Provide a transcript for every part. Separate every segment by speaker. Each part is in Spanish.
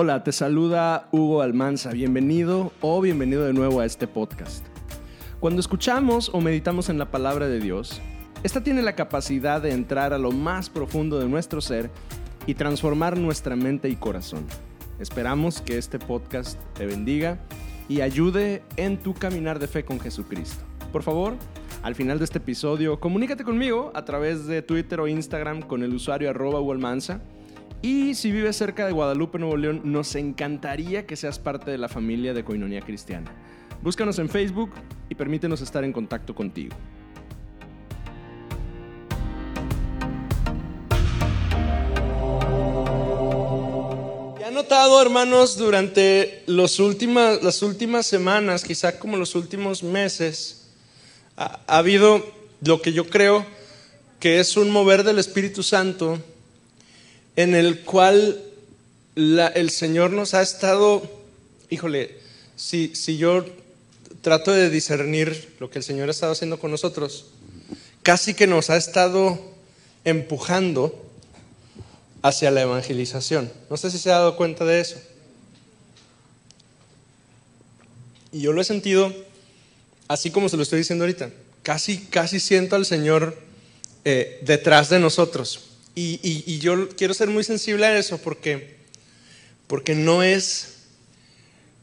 Speaker 1: Hola, te saluda Hugo Almanza. Bienvenido o bienvenido de nuevo a este podcast. Cuando escuchamos o meditamos en la palabra de Dios, esta tiene la capacidad de entrar a lo más profundo de nuestro ser y transformar nuestra mente y corazón. Esperamos que este podcast te bendiga y ayude en tu caminar de fe con Jesucristo. Por favor, al final de este episodio, comunícate conmigo a través de Twitter o Instagram con el usuario arroba Almanza y si vives cerca de Guadalupe, Nuevo León, nos encantaría que seas parte de la familia de Coinonía Cristiana. Búscanos en Facebook y permítenos estar en contacto contigo. he notado, hermanos, durante las últimas semanas, quizá como los últimos meses, ha habido lo que yo creo que es un mover del Espíritu Santo en el cual el Señor nos ha estado, híjole, si, si yo trato de discernir lo que el Señor ha estado haciendo con nosotros, casi que nos ha estado empujando hacia la evangelización. No sé si se ha dado cuenta de eso. Y yo lo he sentido así como se lo estoy diciendo ahorita. Casi, casi siento al Señor eh, detrás de nosotros. Y, yo quiero ser muy sensible a eso porque, porque no es,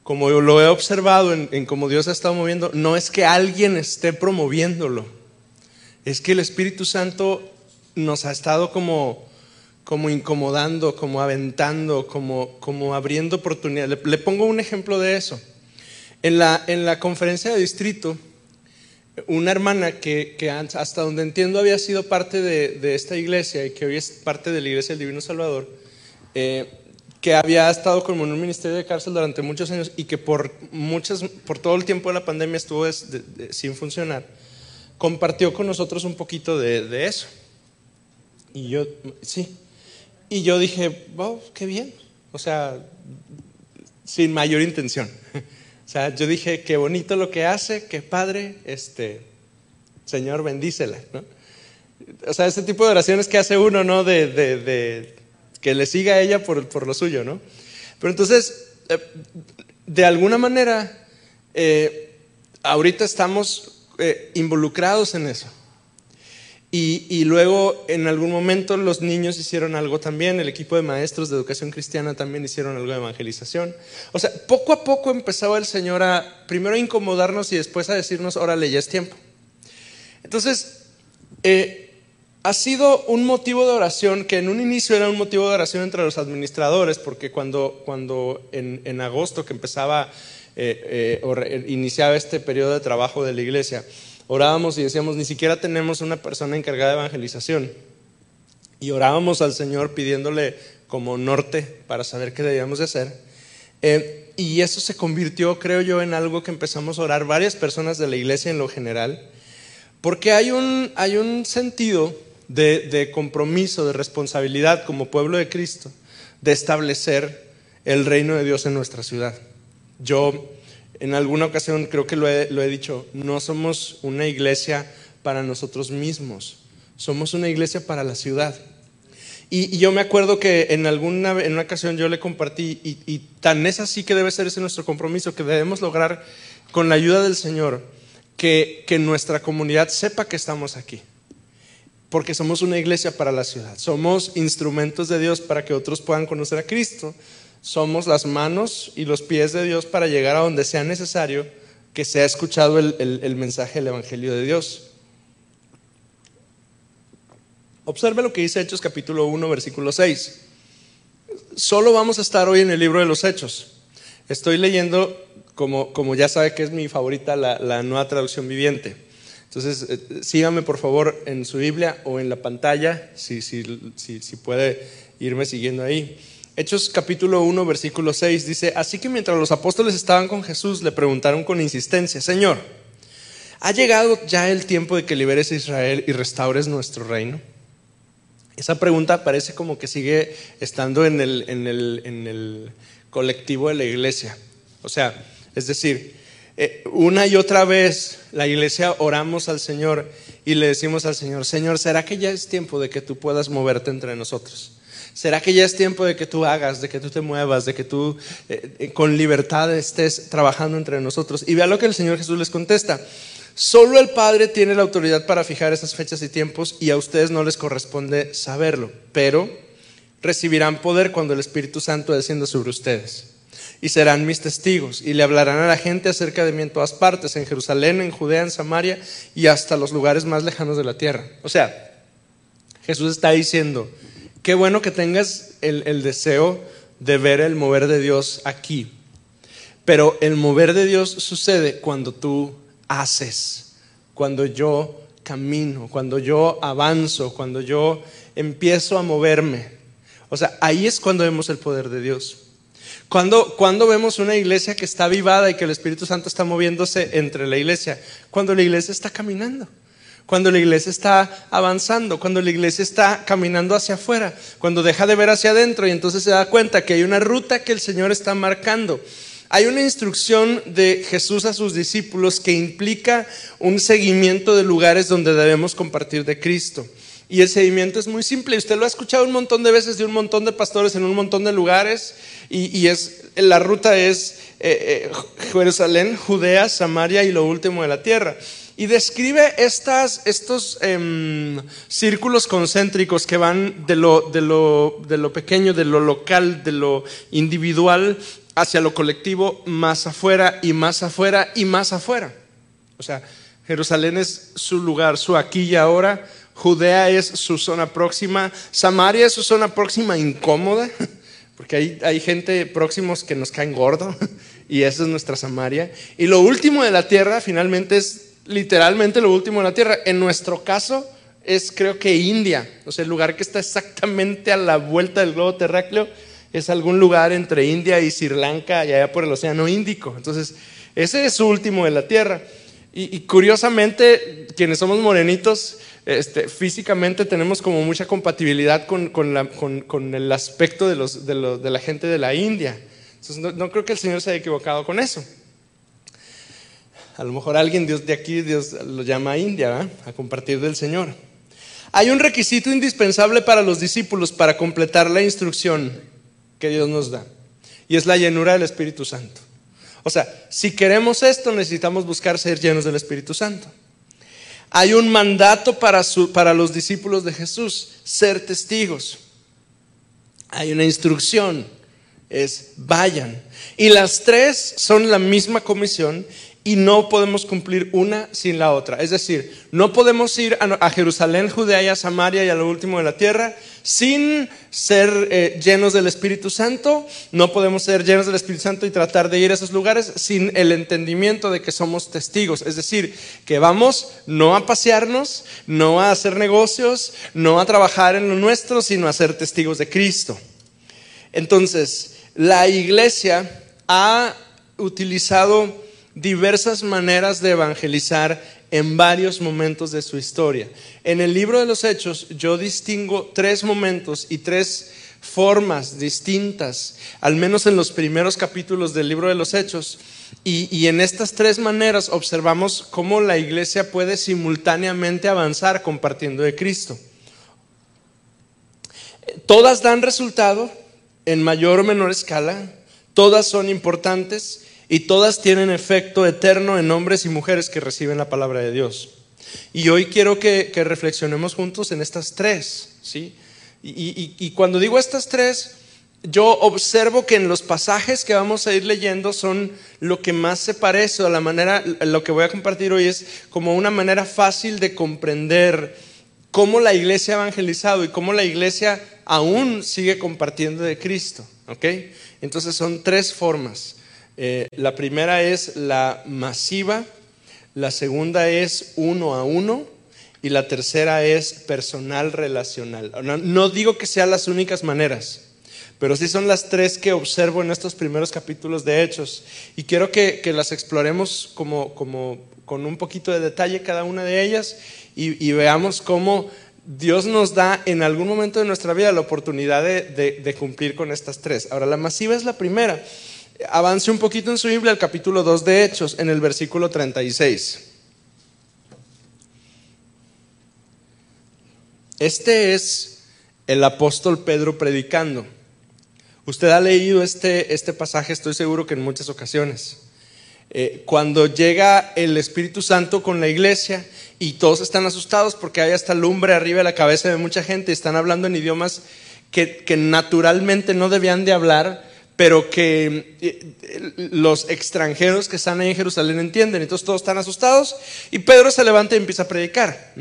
Speaker 1: como yo lo he observado en, en cómo Dios ha estado moviendo, no es que alguien esté promoviéndolo. Es que el Espíritu Santo nos ha estado como, como incomodando, como aventando, como, como abriendo oportunidades. Le, pongo un ejemplo de eso. En la, en la conferencia de distrito, una hermana que, hasta donde entiendo había sido parte de, esta iglesia y que hoy es parte de la iglesia del Divino Salvador, eh, que había estado como en un ministerio de cárcel durante muchos años y que por, todo el tiempo de la pandemia estuvo sin funcionar, compartió con nosotros un poquito de, eso. Y yo, sí. Y yo dije, wow, qué bien. O sea, sin mayor intención. O sea, yo dije, qué bonito lo que hace, qué padre, este, Señor, bendícela, ¿no? O sea, ese tipo de oraciones que hace uno, ¿no? De, de, que le siga a ella por, por, lo suyo, ¿no? Pero entonces, eh, de alguna manera, eh, ahorita estamos eh, involucrados en eso. Y, luego en algún momento los niños hicieron algo también, el equipo de maestros de educación cristiana también hicieron algo de evangelización. O sea, poco a poco empezaba el Señor a primero a incomodarnos y después a decirnos, órale, ya es tiempo. Entonces, eh, ha sido un motivo de oración que en un inicio era un motivo de oración entre los administradores, porque cuando, cuando en, agosto que empezaba eh, eh, o iniciaba este periodo de trabajo de la iglesia, orábamos y decíamos, ni siquiera tenemos una persona encargada de evangelización. Y orábamos al Señor pidiéndole como norte para saber qué debíamos de hacer. Eh, y eso se convirtió, creo yo, en algo que empezamos a orar varias personas de la iglesia en lo general, porque hay un, hay un sentido de, de compromiso, de responsabilidad como pueblo de Cristo, de establecer el reino de Dios en nuestra ciudad. Yo en alguna ocasión creo que lo he, dicho, no somos una iglesia para nosotros mismos, somos una iglesia para la ciudad. Y, yo me acuerdo que en alguna en una ocasión yo le compartí, y, tan es así que debe ser ese nuestro compromiso, que debemos lograr con la ayuda del Señor que, que nuestra comunidad sepa que estamos aquí. Porque somos una iglesia para la ciudad, somos instrumentos de Dios para que otros puedan conocer a Cristo, somos las manos y los pies de Dios para llegar a donde sea necesario que sea escuchado el, mensaje del Evangelio de Dios. Observe lo que dice Hechos capítulo 1, versículo 6. Solo vamos a estar hoy en el libro de los Hechos. Estoy leyendo, como, como ya sabe que es mi favorita, la, nueva traducción viviente. Entonces, eh, sígame por favor en su Biblia o en la pantalla, si, si, si puede irme siguiendo ahí. Hechos capítulo 1, versículo 6 dice, así que mientras los apóstoles estaban con Jesús, le preguntaron con insistencia, Señor, ¿ha llegado ya el tiempo de que liberes a Israel y restaures nuestro reino? Esa pregunta parece como que sigue estando en el, en el, en el colectivo de la iglesia. O sea, es decir, eh, una y otra vez la iglesia oramos al Señor y le decimos al Señor, Señor, ¿será que ya es tiempo de que tú puedas moverte entre nosotros? ¿Será que ya es tiempo de que tú hagas, de que tú te muevas, de que tú eh, eh, con libertad estés trabajando entre nosotros? Y vea lo que el Señor Jesús les contesta. Solo el Padre tiene la autoridad para fijar esas fechas y tiempos y a ustedes no les corresponde saberlo, pero recibirán poder cuando el Espíritu Santo descienda sobre ustedes. Y serán mis testigos y le hablarán a la gente acerca de mí en todas partes, en Jerusalén, en Judea, en Samaria y hasta los lugares más lejanos de la tierra. O sea, Jesús está diciendo, qué bueno que tengas el, deseo de ver el mover de Dios aquí, pero el mover de Dios sucede cuando tú haces, cuando yo camino, cuando yo avanzo, cuando yo empiezo a moverme. O sea, ahí es cuando vemos el poder de Dios. Cuando, cuando vemos una iglesia que está avivada y que el Espíritu Santo está moviéndose entre la iglesia, cuando la iglesia está caminando cuando la iglesia está avanzando, cuando la iglesia está caminando hacia afuera, cuando deja de ver hacia adentro y entonces se da cuenta que hay una ruta que el Señor está marcando. Hay una instrucción de Jesús a sus discípulos que implica un seguimiento de lugares donde debemos compartir de Cristo. Y el seguimiento es muy simple. Usted lo ha escuchado un montón de veces de un montón de pastores en un montón de lugares. Y, la ruta es eh, eh, Jerusalén, Judea, Samaria y lo último de la tierra. Y describe estas, estos em, círculos concéntricos que van de lo, de, lo, de lo pequeño, de lo local, de lo individual, hacia lo colectivo, más afuera y más afuera y más afuera. O sea, Jerusalén es su lugar, su aquí y ahora. Judea es su zona próxima. Samaria es su zona próxima incómoda, porque hay, hay gente próximos que nos caen gordo, y esa es nuestra Samaria. Y lo último de la tierra finalmente es literalmente lo último en la tierra. En nuestro caso es creo que India, o sea, el lugar que está exactamente a la vuelta del globo terráqueo es algún lugar entre India y Sri Lanka y allá por el Océano Índico. Entonces, ese es último de la tierra. Y, curiosamente, quienes somos morenitos, este, físicamente tenemos como mucha compatibilidad con, el aspecto de, la gente de la India. Entonces, no creo que el Señor se haya equivocado con eso. A lo mejor alguien de aquí, Dios lo llama India, a compartir del Señor. Hay un requisito indispensable para los discípulos para completar la instrucción que Dios nos da. Y es la llenura del Espíritu Santo. O sea, si queremos esto, necesitamos buscar ser llenos del Espíritu Santo. Hay un mandato para, para los discípulos de Jesús, ser testigos. Hay una instrucción, es vayan. Y las tres son la misma comisión y no podemos cumplir una sin la otra. Es decir, no podemos ir a, Jerusalén, Judea y a Samaria y a lo último de la tierra sin ser eh, llenos del Espíritu Santo. No podemos ser llenos del Espíritu Santo y tratar de ir a esos lugares sin el entendimiento de que somos testigos. Es decir, que vamos no a pasearnos, no a hacer negocios, no a trabajar en lo nuestro, sino a ser testigos de Cristo. Entonces, la iglesia ha utilizado diversas maneras de evangelizar en varios momentos de su historia. En el libro de los Hechos yo distingo tres momentos y tres formas distintas, al menos en los primeros capítulos del libro de los Hechos. Y, en estas tres maneras observamos cómo la iglesia puede simultáneamente avanzar compartiendo de Cristo. Todas dan resultado en mayor o menor escala, todas son importantes y todas tienen efecto eterno en hombres y mujeres que reciben la palabra de Dios. Y hoy quiero que, reflexionemos juntos en estas tres, ¿sí? Y, cuando digo estas tres, yo observo que en los pasajes que vamos a ir leyendo son lo que más se parece a la manera, lo que voy a compartir hoy es como una manera fácil de comprender cómo la iglesia ha evangelizado y cómo la iglesia aún sigue compartiendo de Cristo, ¿ok? Entonces son tres formas. Eh, la primera es la masiva, la segunda es uno a uno y la tercera es personal relacional. No, digo que sean las únicas maneras, pero sí son las tres que observo en estos primeros capítulos de Hechos y quiero que, las exploremos como, con un poquito de detalle cada una de ellas y, veamos cómo Dios nos da en algún momento de nuestra vida la oportunidad de cumplir con estas tres. Ahora, la masiva es la primera. Avance un poquito en su Biblia al capítulo 2 de Hechos, en el versículo 36. Este es el apóstol Pedro predicando. Usted ha leído este, este pasaje, estoy seguro que en muchas ocasiones. Eh, cuando llega el Espíritu Santo con la iglesia y todos están asustados porque hay hasta lumbre arriba de la cabeza de mucha gente y están hablando en idiomas que, que naturalmente no debían de hablar, pero que eh, los extranjeros que están ahí en Jerusalén entienden. Entonces todos están asustados y Pedro se levanta y empieza a predicar.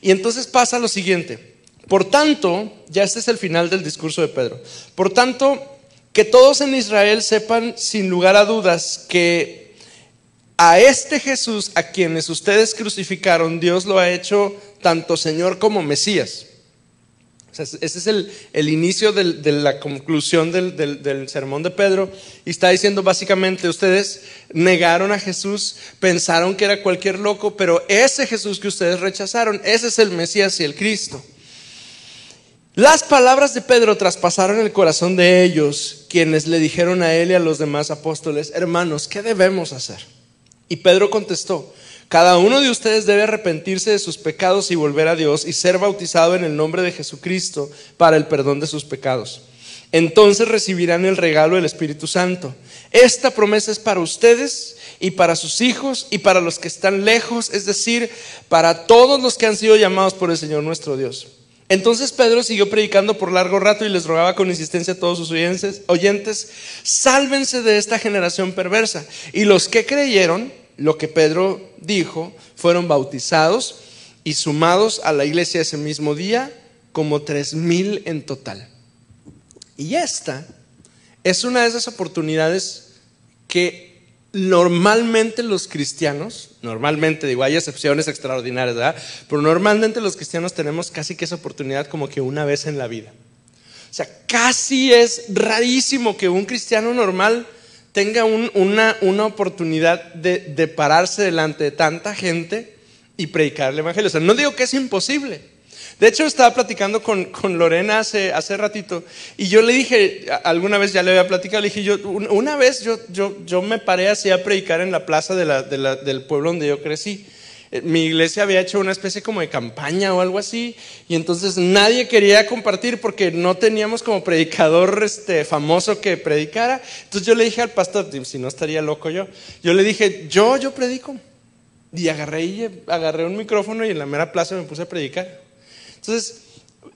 Speaker 1: Y entonces pasa lo siguiente. Por tanto, ya este es el final del discurso de Pedro. Por tanto, que todos en Israel sepan sin lugar a dudas que a este Jesús a quienes ustedes crucificaron, Dios lo ha hecho tanto Señor como Mesías ese es el, inicio de la conclusión del, sermón de Pedro. Y está diciendo básicamente, ustedes negaron a Jesús, pensaron que era cualquier loco, pero ese Jesús que ustedes rechazaron, ese es el Mesías y el Cristo. Las palabras de Pedro traspasaron el corazón de ellos, quienes le dijeron a él y a los demás apóstoles, hermanos, ¿qué debemos hacer? Y Pedro contestó, cada uno de ustedes debe arrepentirse de sus pecados y volver a Dios y ser bautizado en el nombre de Jesucristo para el perdón de sus pecados. Entonces recibirán el regalo del Espíritu Santo. Esta promesa es para ustedes y para sus hijos y para los que están lejos, es decir, para todos los que han sido llamados por el Señor nuestro Dios. Entonces Pedro siguió predicando por largo rato y les rogaba con insistencia a todos sus oyentes, oyentes, sálvense de esta generación perversa. Y los que creyeron lo que Pedro dijo, fueron bautizados y sumados a la iglesia ese mismo día como tres mil en total. Y esta es una de esas oportunidades que normalmente los cristianos, normalmente digo, hay excepciones extraordinarias, ¿verdad? Pero normalmente los cristianos tenemos casi que esa oportunidad como que una vez en la vida. O sea, casi es rarísimo que un cristiano normal tenga una, una, oportunidad de, pararse delante de tanta gente y predicar el Evangelio. O sea, no digo que es imposible. De hecho, estaba platicando con, Lorena hace, hace ratito y yo le dije, alguna vez ya le había platicado, le dije, yo, una vez yo, yo, yo me paré así a predicar en la plaza del pueblo donde yo crecí. Eh, mi iglesia había hecho una especie como de campaña o algo así, y entonces nadie quería compartir porque no teníamos como predicador este, famoso que predicara. Entonces yo le dije al pastor, si no estaría loco yo, yo le dije, yo, yo predico. Y agarré, y agarré un micrófono y en la mera plaza me puse a predicar. Entonces,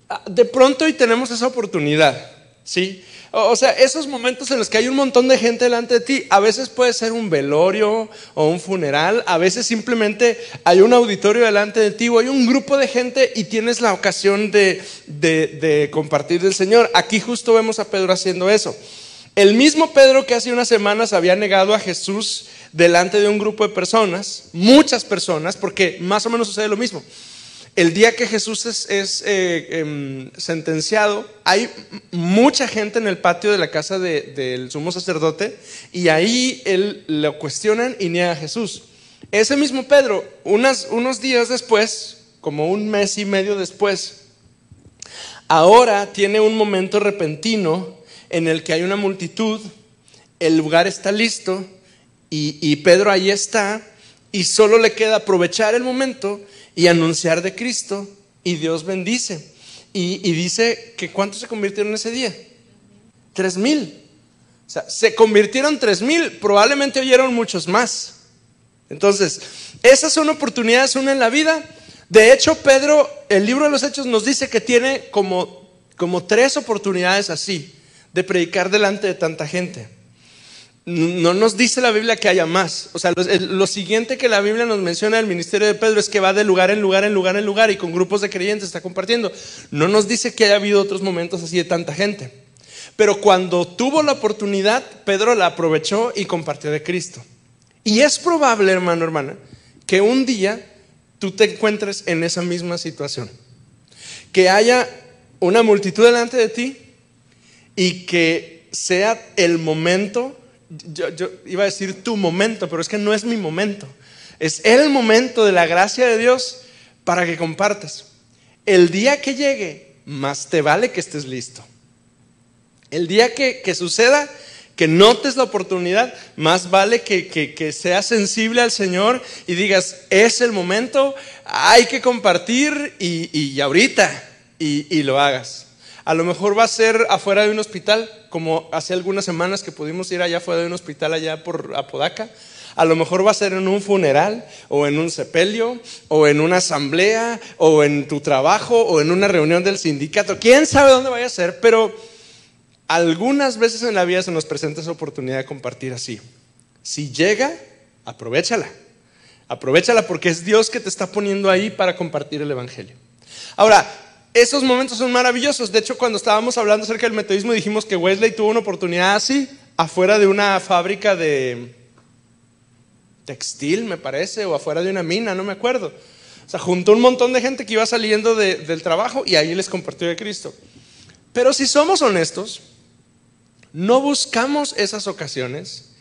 Speaker 1: ah, de pronto hoy tenemos esa oportunidad, ¿sí? O sea, esos momentos en los que hay un montón de gente delante de ti, a veces puede ser un velorio o un funeral, a veces simplemente hay un auditorio delante de ti o hay un grupo de gente y tienes la ocasión de, de compartir del Señor. Aquí justo vemos a Pedro haciendo eso. El mismo Pedro que hace unas semanas había negado a Jesús delante de un grupo de personas, muchas personas, porque más o menos sucede lo mismo. El día que Jesús es, eh, em, sentenciado, hay mucha gente en el patio de la casa del sumo sacerdote y ahí él lo cuestionan y niega a Jesús. Ese mismo Pedro, unos días después, como un mes y medio después, ahora tiene un momento repentino en el que hay una multitud, el lugar está listo y, y Pedro ahí está y solo le queda aprovechar el momento y anunciar de Cristo y Dios bendice. Y, dice que ¿cuántos se convirtieron ese día? Tres mil. O sea, se convirtieron tres mil, probablemente oyeron muchos más. Entonces, esas son oportunidades una en la vida. De hecho, Pedro, el libro de los Hechos nos dice que tiene como, como tres oportunidades así de predicar delante de tanta gente no nos dice la Biblia que haya más. O sea, lo, siguiente que la Biblia nos menciona del ministerio de Pedro es que va de lugar en lugar, en lugar, en lugar y con grupos de creyentes está compartiendo. No nos dice que haya habido otros momentos así de tanta gente. Pero cuando tuvo la oportunidad, Pedro la aprovechó y compartió de Cristo. Y es probable, hermano, hermana, que un día tú te encuentres en esa misma situación. Que haya una multitud delante de ti y que sea el momento yo, iba a decir tu momento, pero es que no es mi momento. Es el momento de la gracia de Dios para que compartas. El día que llegue, más te vale que estés listo. El día que, suceda, que notes la oportunidad, más vale que, seas sensible al Señor y digas, es el momento, hay que compartir y, y ahorita, y, lo hagas. A lo mejor va a ser afuera de un hospital, como hace algunas semanas que pudimos ir allá afuera de un hospital allá por Apodaca. A lo mejor va a ser en un funeral o en un sepelio o en una asamblea o en tu trabajo o en una reunión del sindicato. ¿Quién sabe dónde vaya a ser? Pero algunas veces en la vida se nos presenta esa oportunidad de compartir así. Si llega, aprovechala. Aprovechala porque es Dios que te está poniendo ahí para compartir el Evangelio. Ahora, esos momentos son maravillosos. De hecho, cuando estábamos hablando acerca del metodismo, dijimos que Wesley tuvo una oportunidad así, afuera de una fábrica de textil, me parece, o afuera de una mina, no me acuerdo. O sea, juntó un montón de gente que iba saliendo del trabajo y ahí les compartió de Cristo. Pero si somos honestos, no buscamos esas ocasiones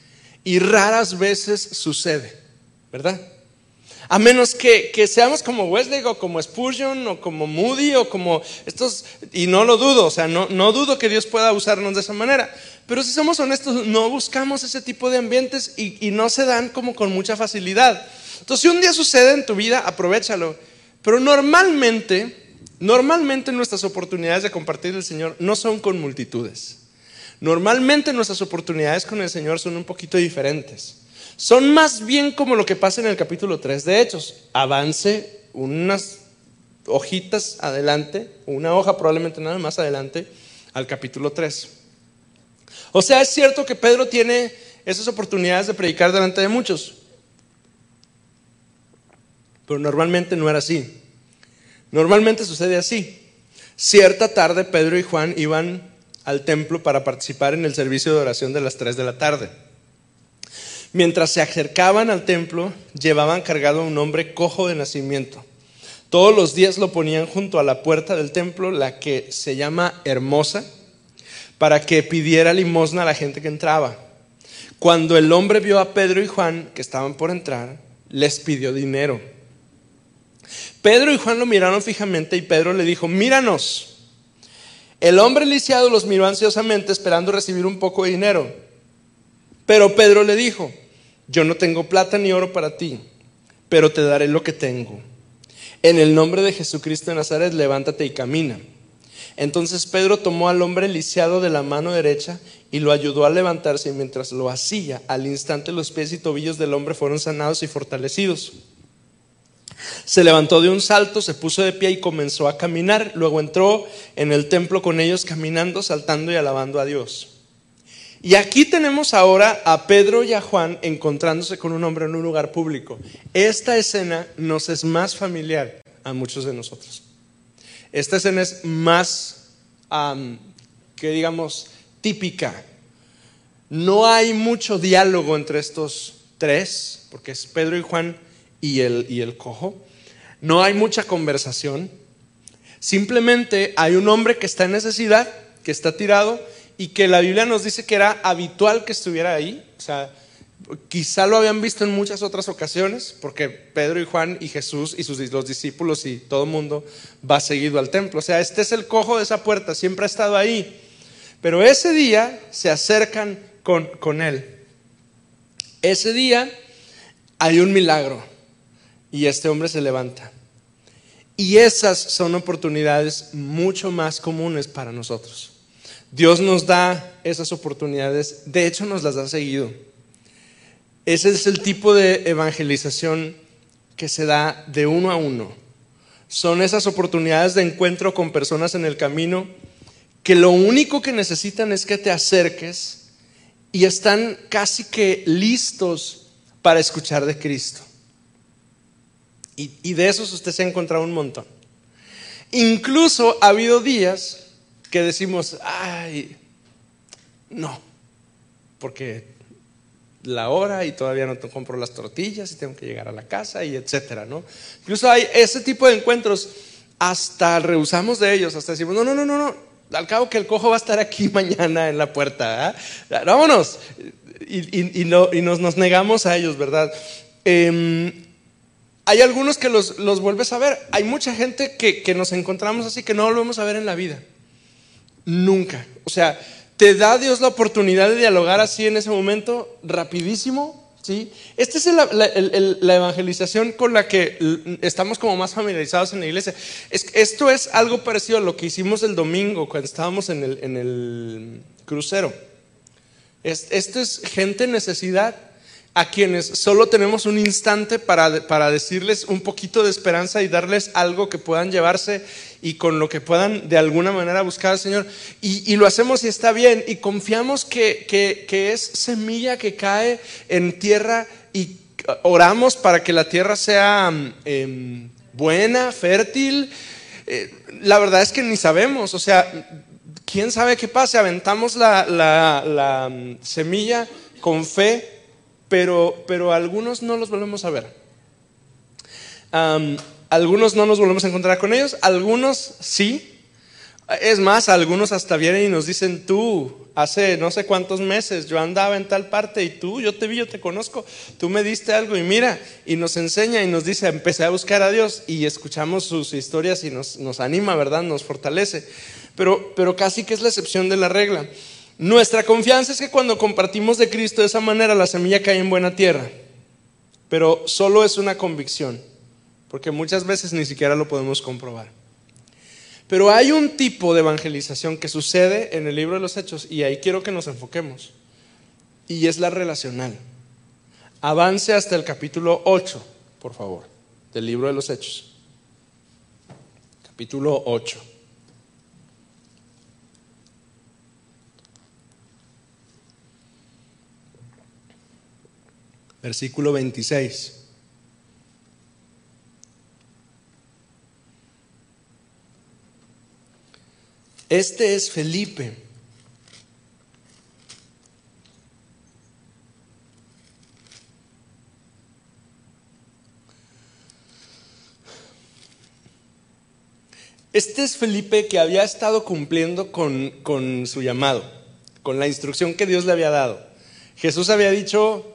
Speaker 1: y raras veces sucede, ¿verdad? A menos que, seamos como Wesley o como Spurgeon o como Moody o como estos, y no lo dudo, o sea, no, no dudo que Dios pueda usarnos de esa manera. Pero si somos honestos, no buscamos ese tipo de ambientes y, y no se dan como con mucha facilidad. Entonces, si un día sucede en tu vida, aprovechalo. Pero normalmente, normalmente nuestras oportunidades de compartir el Señor no son con multitudes. Normalmente nuestras oportunidades con el Señor son un poquito diferentes. Son más bien como lo que pasa en el capítulo 3 de Hechos. Avance unas hojitas adelante, una hoja probablemente nada más adelante, al capítulo 3. O sea, es cierto que Pedro tiene esas oportunidades de predicar delante de muchos, pero normalmente no era así. Normalmente sucede así. Cierta tarde Pedro y Juan iban al templo para participar en el servicio de oración de las 3 de la tarde. Mientras se acercaban al templo, llevaban cargado a un hombre cojo de nacimiento. Todos los días lo ponían junto a la puerta del templo, la que se llama Hermosa, para que pidiera limosna a la gente que entraba. Cuando el hombre vio a Pedro y Juan, que estaban por entrar, les pidió dinero. Pedro y Juan lo miraron fijamente y Pedro le dijo, míranos. El hombre lisiado los miró ansiosamente esperando recibir un poco de dinero. Pero Pedro le dijo, yo no tengo plata ni oro para ti, pero te daré lo que tengo. En el nombre de Jesucristo de Nazaret, levántate y camina. Entonces Pedro tomó al hombre lisiado de la mano derecha y lo ayudó a levantarse y mientras lo hacía, al instante los pies y tobillos del hombre fueron sanados y fortalecidos. Se levantó de un salto, se puso de pie y comenzó a caminar. Luego entró en el templo con ellos caminando, saltando y alabando a Dios. Y aquí tenemos ahora a Pedro y a Juan encontrándose con un hombre en un lugar público. Esta escena nos es más familiar a muchos de nosotros. Esta escena es más, que digamos, típica. No hay mucho diálogo entre estos tres, porque es Pedro y Juan y el, y el cojo. No hay mucha conversación. Simplemente hay un hombre que está en necesidad, que está tirado, y que la Biblia nos dice que era habitual que estuviera ahí. O sea, quizá lo habían visto en muchas otras ocasiones, porque Pedro y Juan y Jesús y sus, los discípulos y todo el mundo va seguido al templo. O sea, este es el cojo de esa puerta, siempre ha estado ahí. Pero ese día se acercan con, con él. Ese día hay un milagro y este hombre se levanta. Y esas son oportunidades mucho más comunes para nosotros. Dios nos da esas oportunidades, de hecho nos las ha seguido. Ese es el tipo de evangelización que se da de uno a uno. Son esas oportunidades de encuentro con personas en el camino que lo único que necesitan es que te acerques y están casi que listos para escuchar de Cristo. Y, y de esos usted se ha encontrado un montón. Incluso ha habido días que decimos, ay, no, porque la hora y todavía no te compro las tortillas y tengo que llegar a la casa y etcétera, ¿no? Incluso hay ese tipo de encuentros, hasta rehusamos de ellos, hasta decimos, no, no, no, no, no, al cabo que el cojo va a estar aquí mañana en la puerta, ¿ah? vámonos. Y, nos, nos, negamos a ellos, ¿verdad? Em, hay algunos que los, los, vuelves a ver, hay mucha gente que, que nos encontramos así que no volvemos a ver en la vida. Nunca. O sea, te da Dios la oportunidad de dialogar así en ese momento, rapidísimo, ¿sí? Esta es la, evangelización con la que estamos como más familiarizados en la iglesia. esto es algo parecido a lo que hicimos el domingo cuando estábamos en el, crucero. esto es gente en necesidad a quienes solo tenemos un instante para, para, decirles un poquito de esperanza y darles algo que puedan llevarse y con lo que puedan de alguna manera buscar al Señor. Y, lo hacemos y está bien y confiamos que, que, es semilla que cae en tierra y oramos para que la tierra sea em, buena, fértil. Eh, la verdad es que ni sabemos, o sea, ¿quién sabe qué pasa? Aventamos la, la mm, semilla con fe pero, pero algunos no los volvemos a ver. algunos no nos volvemos a encontrar con ellos, algunos sí. Es más, algunos hasta vienen y nos dicen, tú, hace no sé cuántos meses yo andaba en tal parte y tú, yo te vi, yo te conozco, tú me diste algo y mira, y nos enseña y nos dice, empecé a buscar a Dios y escuchamos sus historias y nos, nos anima, ¿verdad? Nos fortalece. Pero, pero casi que es la excepción de la regla. Nuestra confianza es que cuando compartimos de Cristo de esa manera, la semilla cae en buena tierra. Pero solo es una convicción, porque muchas veces ni siquiera lo podemos comprobar. Pero hay un tipo de evangelización que sucede en el libro de los Hechos, y ahí quiero que nos enfoquemos, y es la relacional. Avance hasta el capítulo 8, por favor, del libro de los Hechos. Capítulo 8. Versículo 26. Este es Felipe. Este es Felipe que había estado cumpliendo con, con, su llamado, con la instrucción que Dios le había dado. Jesús había dicho,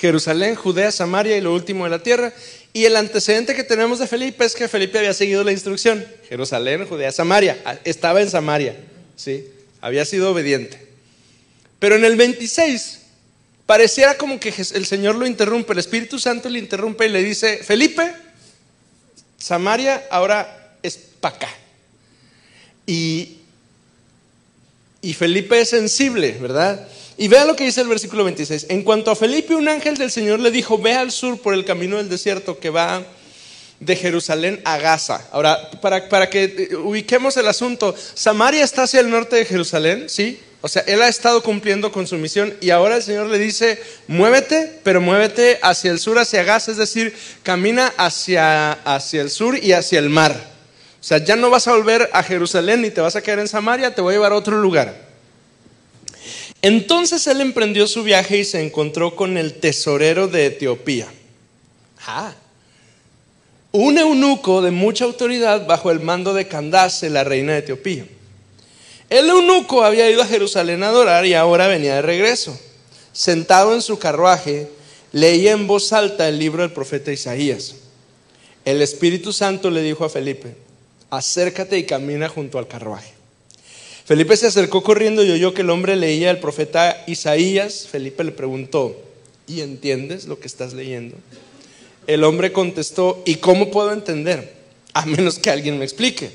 Speaker 1: Jerusalén, Judea, Samaria y lo último de la tierra. Y el antecedente que tenemos de Felipe es que Felipe había seguido la instrucción. Jerusalén, Judea, Samaria. Ah, estaba en Samaria, ¿sí? Había sido obediente. Pero en el 26 pareciera como que el Señor lo interrumpe, el Espíritu Santo le interrumpe y le dice, Felipe, Samaria ahora es para acá. Y, y Felipe es sensible, ¿verdad? Y vea lo que dice el versículo 26. En cuanto a Felipe, un ángel del Señor le dijo, ve al sur por el camino del desierto que va de Jerusalén a Gaza. Ahora, para, para que ubiquemos el asunto, Samaria está hacia el norte de Jerusalén, ¿sí? O sea, él ha estado cumpliendo con su misión y ahora el Señor le dice, muévete, pero muévete hacia el sur, hacia Gaza, es decir, camina hacia, hacia el sur y hacia el mar. O sea, ya no vas a volver a Jerusalén ni te vas a quedar en Samaria, te voy a llevar a otro lugar. Entonces él emprendió su viaje y se encontró con el tesorero de Etiopía. Ah, un eunuco de mucha autoridad bajo el mando de Candace, la reina de Etiopía. El eunuco había ido a Jerusalén a adorar y ahora venía de regreso. Sentado en su carruaje, leía en voz alta el libro del profeta Isaías. El Espíritu Santo le dijo a Felipe, acércate y camina junto al carruaje. Felipe se acercó corriendo y oyó que el hombre leía el profeta Isaías. Felipe le preguntó, ¿y entiendes lo que estás leyendo? El hombre contestó, ¿y cómo puedo entender? A menos que alguien me explique.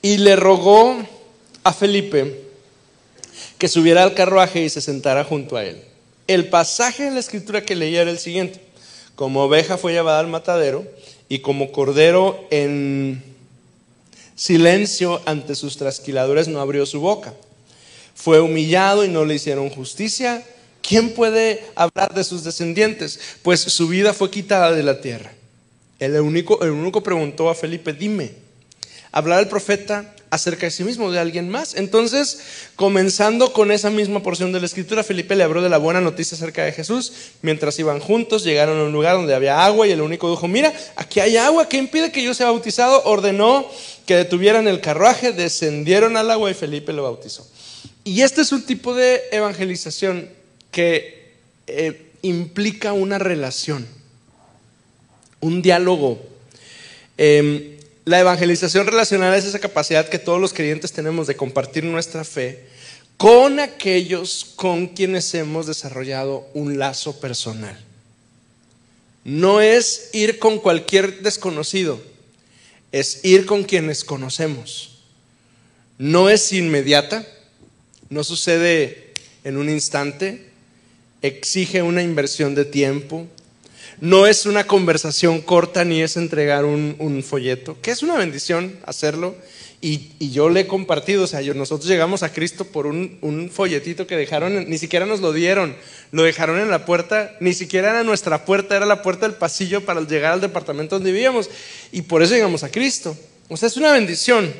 Speaker 1: Y le rogó a Felipe que subiera al carruaje y se sentara junto a él. El pasaje en la escritura que leía era el siguiente. Como oveja fue llevada al matadero y como cordero en silencio ante sus trasquiladores no abrió su boca. Fue humillado y no le hicieron justicia. ¿Quién puede hablar de sus descendientes? Pues su vida fue quitada de la tierra. El único, el único preguntó a Felipe, dime, ¿hablar el profeta acerca de sí mismo, de alguien más. Entonces, comenzando con esa misma porción de la escritura, Felipe le habló de la buena noticia acerca de Jesús. Mientras iban juntos, llegaron a un lugar donde había agua y el único dijo, mira, aquí hay agua, ¿qué impide que yo sea bautizado? Ordenó que detuvieran el carruaje, descendieron al agua y Felipe lo bautizó. Y este es un tipo de evangelización que eh, implica una relación, un diálogo. Em, la evangelización relacional es esa capacidad que todos los creyentes tenemos de compartir nuestra fe con aquellos con quienes hemos desarrollado un lazo personal. no es ir con cualquier desconocido, es ir con quienes conocemos. No es inmediata, no sucede en un instante, exige una inversión de tiempo, no es una conversación corta ni es entregar un, folleto, que es una bendición hacerlo. Y, yo le he compartido, o sea, nosotros llegamos a Cristo por un, folletito que dejaron, ni siquiera nos lo dieron, lo dejaron en la puerta, ni siquiera era nuestra puerta, era la puerta del pasillo para llegar al departamento donde vivíamos. Y por eso llegamos a Cristo. O sea, es una bendición.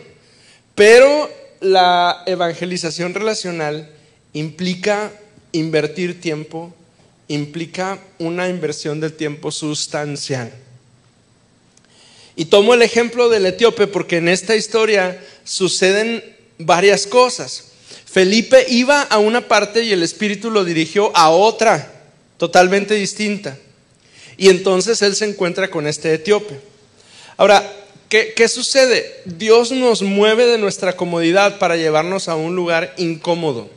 Speaker 1: Pero la evangelización relacional implica invertir tiempo, implica una inversión del tiempo sustancial. Y tomo el ejemplo del etíope porque en esta historia suceden varias cosas. Felipe iba a una parte y el Espíritu lo dirigió a otra, totalmente distinta. Y entonces él se encuentra con este etíope. Ahora, ¿qué, ¿qué, sucede? Dios nos mueve de nuestra comodidad para llevarnos a un lugar incómodo.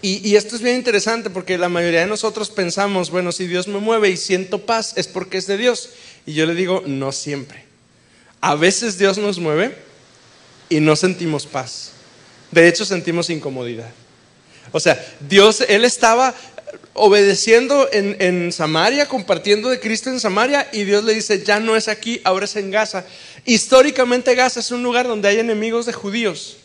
Speaker 1: Y, esto es bien interesante porque la mayoría de nosotros pensamos, bueno, si Dios me mueve y siento paz es porque es de Dios. Y yo le digo, no siempre. A veces Dios nos mueve y no sentimos paz. De hecho, sentimos incomodidad. O sea, Dios, Él estaba obedeciendo en, en, Samaria, compartiendo de Cristo en Samaria, y Dios le dice, ya no es aquí, ahora es en Gaza. Históricamente Gaza es un lugar donde hay enemigos de judíos.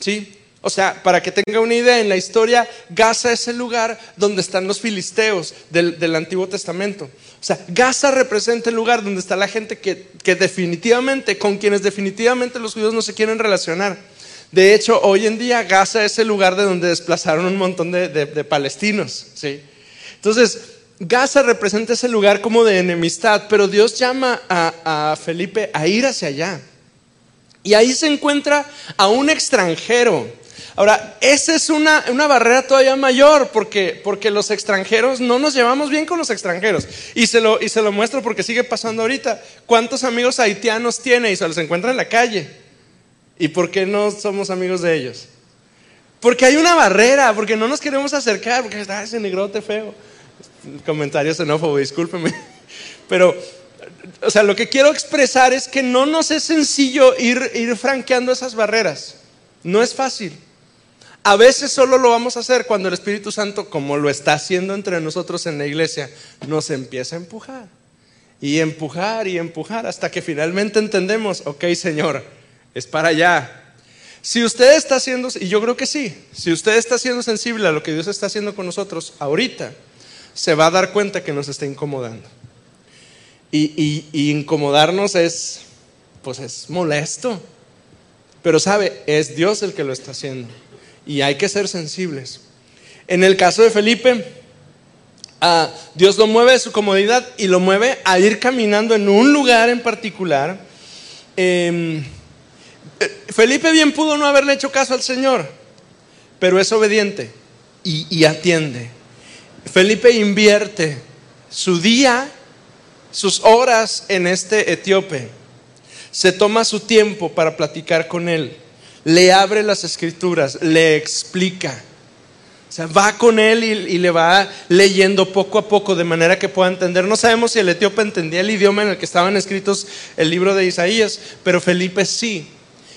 Speaker 1: ¿Sí? O sea, para que tenga una idea, en la historia, Gaza es el lugar donde están los filisteos del, Antiguo Testamento. O sea, Gaza representa el lugar donde está la gente que, definitivamente, con quienes definitivamente los judíos no se quieren relacionar. De hecho, hoy en día Gaza es el lugar de donde desplazaron un montón de, palestinos. ¿sí? Entonces, Gaza representa ese lugar como de enemistad, pero Dios llama a, a Felipe a ir hacia allá. Y ahí se encuentra a un extranjero Ahora, esa es una, barrera todavía mayor porque, porque los extranjeros no nos llevamos bien con los extranjeros. Y se, lo, y se lo muestro porque sigue pasando ahorita. ¿Cuántos amigos haitianos tiene y se los encuentra en la calle? ¿Y por qué no somos amigos de ellos? Porque hay una barrera, porque no nos queremos acercar, porque está ese negrote feo. Comentario xenófobo, discúlpeme. Pero, o sea, lo que quiero expresar es que no nos es sencillo ir, ir franqueando esas barreras. No es fácil. A veces solo lo vamos a hacer cuando el Espíritu Santo, como lo está haciendo entre nosotros en la iglesia, nos empieza a empujar. Y empujar y empujar hasta que finalmente entendemos, ok Señor, es para allá. Si usted está haciendo, y yo creo que sí, si usted está siendo sensible a lo que Dios está haciendo con nosotros ahorita, se va a dar cuenta que nos está incomodando. Y, y incomodarnos es, pues es molesto. Pero sabe, es Dios el que lo está haciendo y hay que ser sensibles. En el caso de Felipe, ah, Dios lo mueve de su comodidad y lo mueve a ir caminando en un lugar en particular. Em, eh, Felipe bien pudo no haberle hecho caso al Señor, pero es obediente y, y atiende. Felipe invierte su día, sus horas en este etíope. Se toma su tiempo para platicar con él le abre las escrituras, le explica. O sea, va con él y, le va leyendo poco a poco de manera que pueda entender. No sabemos si el etíope entendía el idioma en el que estaban escritos el libro de Isaías, pero Felipe sí.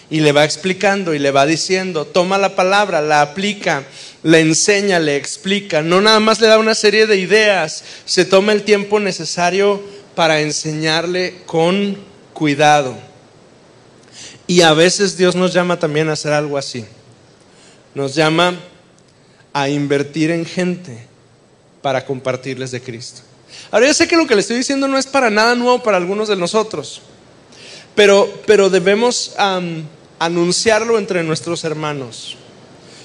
Speaker 1: Y le va explicando y le va diciendo, toma la palabra, la aplica, le enseña, le explica. No nada más le da una serie de ideas, se toma el tiempo necesario para enseñarle con cuidado. Y a veces Dios nos llama también a hacer algo así. Nos llama a invertir en gente para compartirles de Cristo. Ahora yo sé que lo que le estoy diciendo no es para nada nuevo para algunos de nosotros, pero, pero debemos anunciarlo entre nuestros hermanos.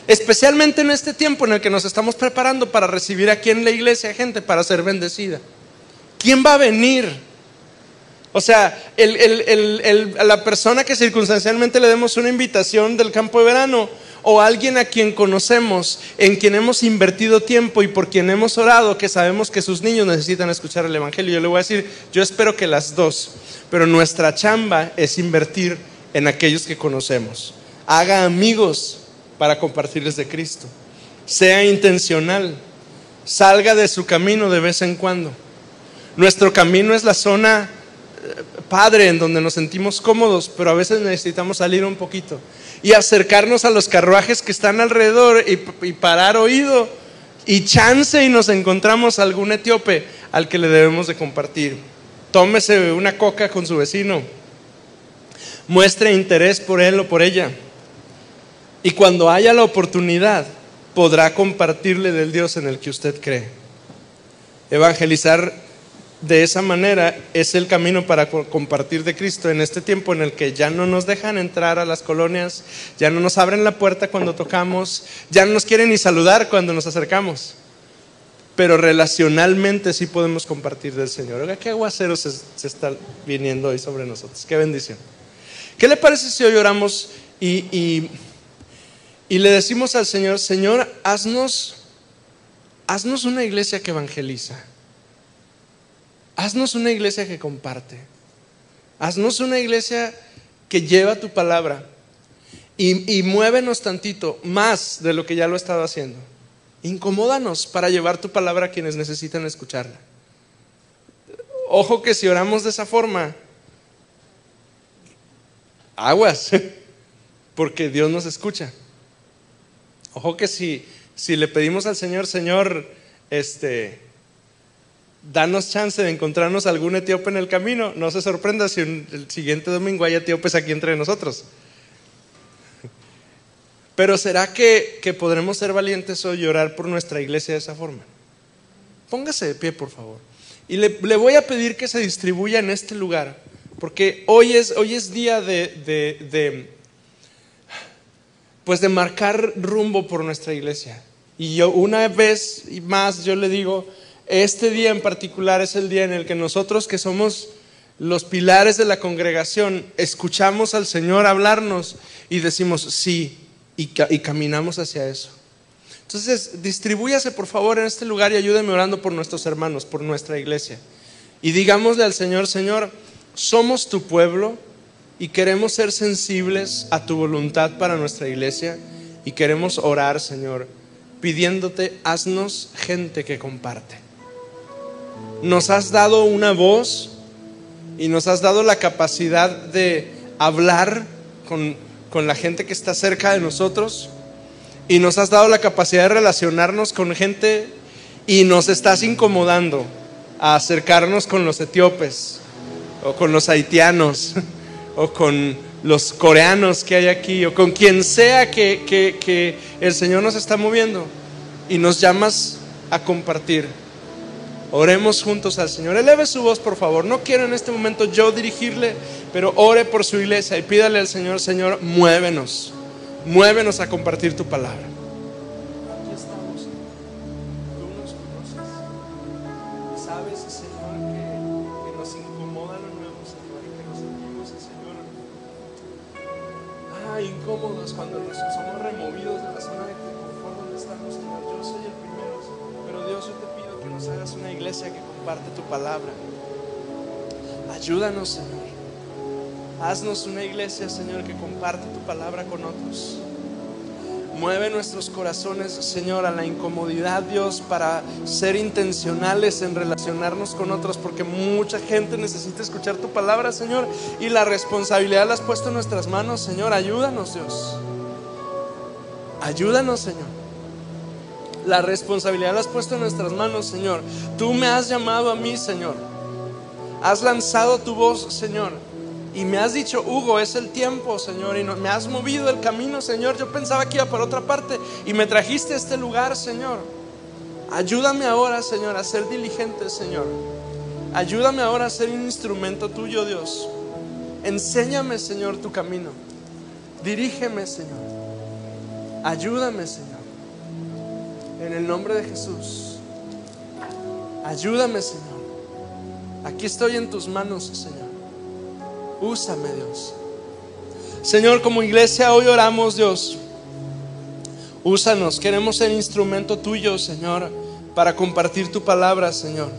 Speaker 1: Especialmente en este tiempo en el que nos estamos preparando para recibir aquí en la iglesia gente para ser bendecida. ¿Quién va a venir? O sea, la persona que circunstancialmente le demos una invitación del campo de verano o alguien a quien conocemos, en quien hemos invertido tiempo y por quien hemos orado, que sabemos que sus niños necesitan escuchar el Evangelio. Yo le voy a decir, yo espero que las dos, pero nuestra chamba es invertir en aquellos que conocemos. Haga amigos para compartirles de Cristo. Sea intencional. Salga de su camino de vez en cuando. Nuestro camino es la zona padre en donde nos sentimos cómodos, pero a veces necesitamos salir un poquito y acercarnos a los carruajes que están alrededor y, parar oído y chance y nos encontramos algún etíope al que le debemos de compartir. Tómese una coca con su vecino, muestre interés por él o por ella y cuando haya la oportunidad podrá compartirle del Dios en el que usted cree. Evangelizar de esa manera es el camino para compartir de Cristo en este tiempo en el que ya no nos dejan entrar a las colonias, ya no nos abren la puerta cuando tocamos, ya no nos quieren ni saludar cuando nos acercamos. Pero relacionalmente sí podemos compartir del Señor. Oiga, qué aguacero se, está viniendo hoy sobre nosotros. Qué bendición. ¿Qué le parece si hoy oramos y, y le decimos al Señor, Señor, haznos, haznos una iglesia que evangeliza? Haznos una iglesia que comparte. Haznos una iglesia que lleva tu palabra. Y, muévenos tantito más de lo que ya lo he estado haciendo. Incomódanos para llevar tu palabra a quienes necesitan escucharla. Ojo que si oramos de esa forma, aguas, porque Dios nos escucha. Ojo que si, si le pedimos al Señor, Señor, este, danos chance de encontrarnos algún etíope en el camino. No se sorprenda si el siguiente domingo hay etíopes aquí entre nosotros. Pero ¿será que, podremos ser valientes hoy y orar por nuestra iglesia de esa forma? Póngase de pie, por favor. Y le, voy a pedir que se distribuya en este lugar, porque hoy es, hoy es día de, de, pues de marcar rumbo por nuestra iglesia. Y yo una vez más yo le digo, este día en particular es el día en el que nosotros que somos los pilares de la congregación, escuchamos al Señor hablarnos y decimos sí y, caminamos hacia eso. Entonces, distribúyase por favor en este lugar y ayúdeme orando por nuestros hermanos, por nuestra iglesia. Y digámosle al Señor, Señor, somos tu pueblo y queremos ser sensibles a tu voluntad para nuestra iglesia y queremos orar, Señor, pidiéndote, haznos gente que comparte nos has dado una voz y nos has dado la capacidad de hablar con, la gente que está cerca de nosotros y nos has dado la capacidad de relacionarnos con gente y nos estás incomodando a acercarnos con los etíopes o con los haitianos o con los coreanos que hay aquí o con quien sea que, que el Señor nos está moviendo y nos llamas a compartir. Oremos juntos al Señor. Eleve su voz, por favor. No quiero en este momento yo dirigirle, pero ore por su iglesia y pídale al Señor, Señor, muévenos. Muévenos a compartir tu palabra. Señor, que comparte tu palabra con otros. Mueve nuestros corazones, Señor, a la incomodidad, Dios, para ser intencionales en relacionarnos con otros, porque mucha gente necesita escuchar tu palabra, Señor, y la responsabilidad la has puesto en nuestras manos, Señor. Ayúdanos, Dios. Ayúdanos, Señor. La responsabilidad la has puesto en nuestras manos, Señor. Tú me has llamado a mí, Señor. Has lanzado tu voz, Señor. Y me has dicho, Hugo, es el tiempo, Señor. Y me has movido el camino, Señor. Yo pensaba que iba por otra parte. Y me trajiste a este lugar, Señor. Ayúdame ahora, Señor, a ser diligente, Señor. Ayúdame ahora a ser un instrumento tuyo, Dios. Enséñame, Señor, tu camino. Dirígeme, Señor. Ayúdame, Señor. En el nombre de Jesús. Ayúdame, Señor. Aquí estoy en tus manos, Señor. Úsame, Dios. Señor, como iglesia hoy oramos, Dios. Úsanos. Queremos ser instrumento tuyo, Señor, para compartir tu palabra, Señor.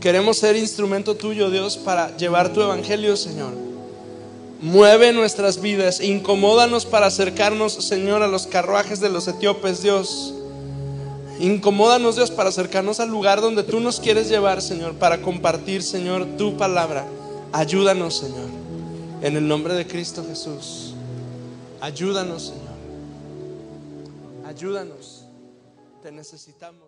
Speaker 1: Queremos ser instrumento tuyo, Dios, para llevar tu evangelio, Señor. Mueve nuestras vidas, incomódanos para acercarnos, Señor, a los carruajes de los etíopes, Dios Incomódanos, Dios, para acercarnos al lugar donde tú nos quieres llevar, Señor, para compartir, Señor, tu palabra. Ayúdanos, Señor, en el nombre de Cristo Jesús. Ayúdanos, Señor. Ayúdanos. Te necesitamos.